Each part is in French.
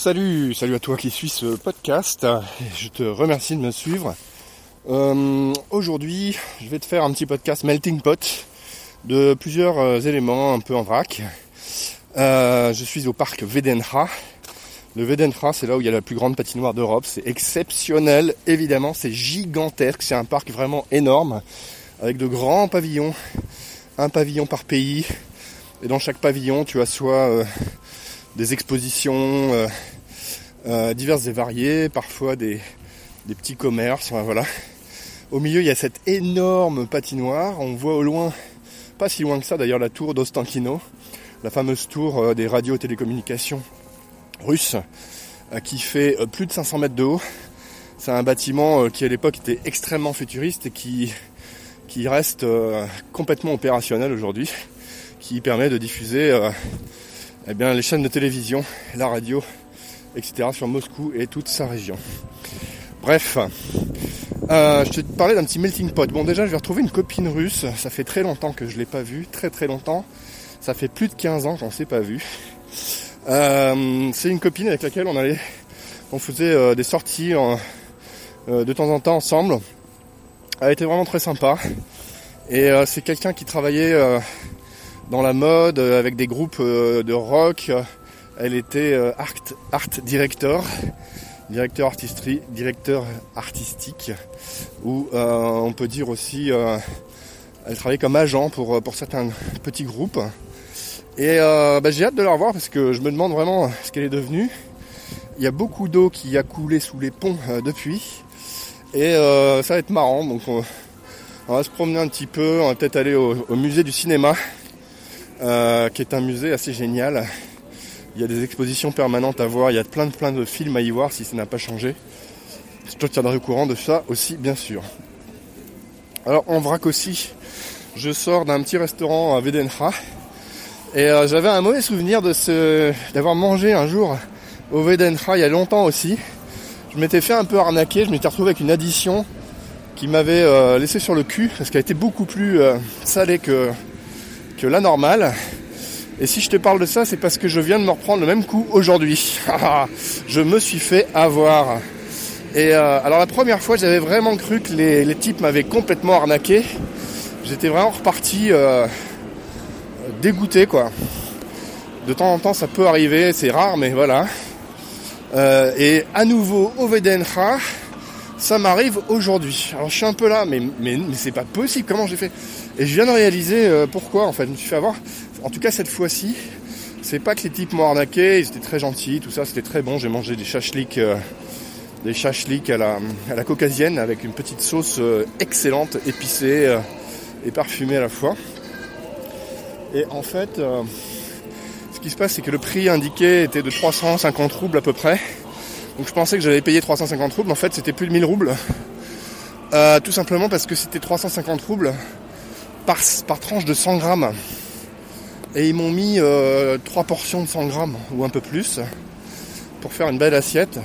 Salut, salut à toi qui suis ce podcast. Je te remercie de me suivre. Euh, aujourd'hui, je vais te faire un petit podcast melting pot de plusieurs euh, éléments un peu en vrac. Euh, je suis au parc Vedenra. Le Vedenra, c'est là où il y a la plus grande patinoire d'Europe. C'est exceptionnel, évidemment, c'est gigantesque. C'est un parc vraiment énorme avec de grands pavillons, un pavillon par pays. Et dans chaque pavillon, tu as soit des expositions euh, euh, diverses et variées, parfois des, petits commerces, voilà. Au milieu, il y a cette énorme patinoire. On voit au loin, pas si loin que ça d'ailleurs, la tour d'Ostankino, la fameuse tour euh, des radios télécommunications russes, qui fait plus de 500 mètres de haut. C'est un bâtiment qui à l'époque était extrêmement futuriste et qui reste complètement opérationnel aujourd'hui, qui permet de diffuser eh bien, les chaînes de télévision, la radio, etc. sur Moscou et toute sa région. Bref, euh, je te parlais d'un petit melting pot. Bon déjà je vais retrouver une copine russe, ça fait très longtemps que je ne l'ai pas vue, très très longtemps. Ça fait plus de 15 ans qu'on ne s'est pas vu. Euh, c'est une copine avec laquelle on allait, on faisait euh, des sorties de temps en temps ensemble. Elle était vraiment très sympa. Et c'est quelqu'un qui travaillait dans la mode, euh, avec des groupes euh, de rock. Elle était euh, art, director, directeur directeur artistique, ou on peut dire aussi, elle travaillait comme agent pour, pour certains petits groupes. Et bah, j'ai hâte de la revoir parce que je me demande vraiment ce qu'elle est devenue. Il y a beaucoup d'eau qui a coulé sous les ponts depuis. Et ça va être marrant. Donc on, va se promener un petit peu. On va peut-être aller au musée du cinéma euh, qui est un musée assez génial. Il y a des expositions permanentes à voir, il y a plein de plein de films à y voir si ça n'a pas changé. Je te tiendrai au courant de ça aussi, bien sûr. Alors en vrac aussi, je sors d'un petit restaurant à Vedenra et euh, j'avais un mauvais souvenir d'avoir mangé un jour au Vedenra il y a longtemps aussi. Je m'étais fait un peu arnaquer, je m'étais retrouvé avec une addition qui m'avait euh, laissé sur le cul parce qu'elle était beaucoup plus salée que que la normale. Et si je te parle de ça, c'est parce que je viens de me reprendre le même coup aujourd'hui. je me suis fait avoir. Et euh, alors la première fois, j'avais vraiment cru que les, types m'avaient complètement arnaqué. J'étais vraiment reparti euh, dégoûté quoi. De temps en temps, ça peut arriver, c'est rare, mais voilà. Euh, et à nouveau au Vedenra, ça m'arrive aujourd'hui. Alors je suis un peu là, mais, mais c'est pas possible. Comment j'ai fait? Et je viens de réaliser euh, pourquoi en fait. Je me suis fait avoir. En tout cas cette fois-ci, c'est pas que les types m'ont arnaqué. Ils étaient très gentils, tout ça, c'était très bon. J'ai mangé des chachliks, euh, des chachliks à la, à la caucasienne avec une petite sauce euh, excellente, épicée et parfumée à la fois. Et en fait, ce qui se passe, c'est que le prix indiqué était de 350 roubles à peu près. Donc je pensais que j'allais payer 350 roubles, en fait c'était plus de 1000 roubles. Tout simplement parce que c'était 350 roubles par, tranche de 100 grammes. Et ils m'ont mis euh, 3 portions de 100 grammes ou un peu plus pour faire une belle assiette.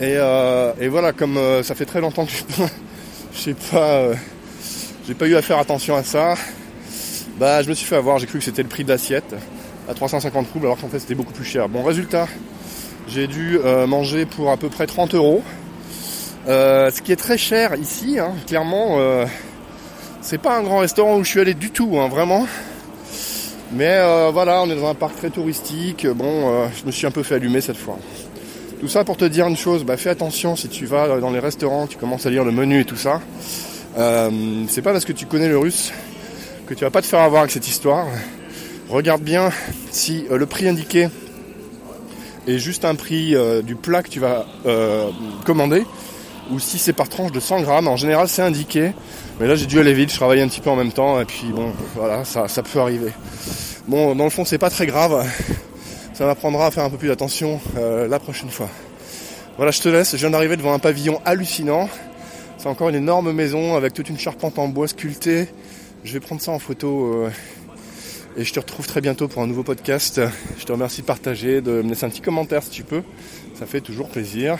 Et, euh, voilà, comme euh, ça fait très longtemps que je sais pas, j'ai pas eu à faire attention à ça. Bah je me suis fait avoir, j'ai cru que c'était le prix de l'assiette à 350 roubles alors qu'en fait c'était beaucoup plus cher. Bon résultat, j'ai dû euh, manger pour à peu près 30 euros. Euh, ce qui est très cher ici, hein, clairement, euh, c'est pas un grand restaurant où je suis allé du tout, hein, vraiment. Mais voilà, on est dans un parc très touristique. Bon, je me suis un peu fait allumer cette fois. Tout ça pour te dire une chose, bah, fais attention si tu vas dans les restaurants, tu commences à lire le menu et tout ça. c'est pas parce que tu connais le russe que tu vas pas te faire avoir avec cette histoire. Regarde bien si le prix indiqué et juste un prix euh, du plat que tu vas euh, commander, ou si c'est par tranche de 100 grammes, en général c'est indiqué. Mais là j'ai dû aller vite, je travaillais un petit peu en même temps, et puis bon, voilà, ça, peut arriver. Bon, dans le fond c'est pas très grave, ça m'apprendra à faire un peu plus d'attention euh, la prochaine fois. Voilà, je te laisse, je viens d'arriver devant un pavillon hallucinant. C'est encore une énorme maison avec toute une charpente en bois sculptée. Je vais prendre ça en photo et je te retrouve très bientôt pour un nouveau podcast. Je te remercie de partager, de me laisser un petit commentaire si tu peux. Ça fait toujours plaisir.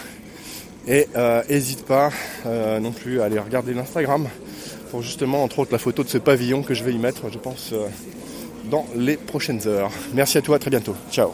Et n'hésite euh, pas euh, non plus à aller regarder l'Instagram pour justement, entre autres, la photo de ce pavillon que je vais y mettre, je pense, euh, dans les prochaines heures. Merci à toi, à très bientôt. Ciao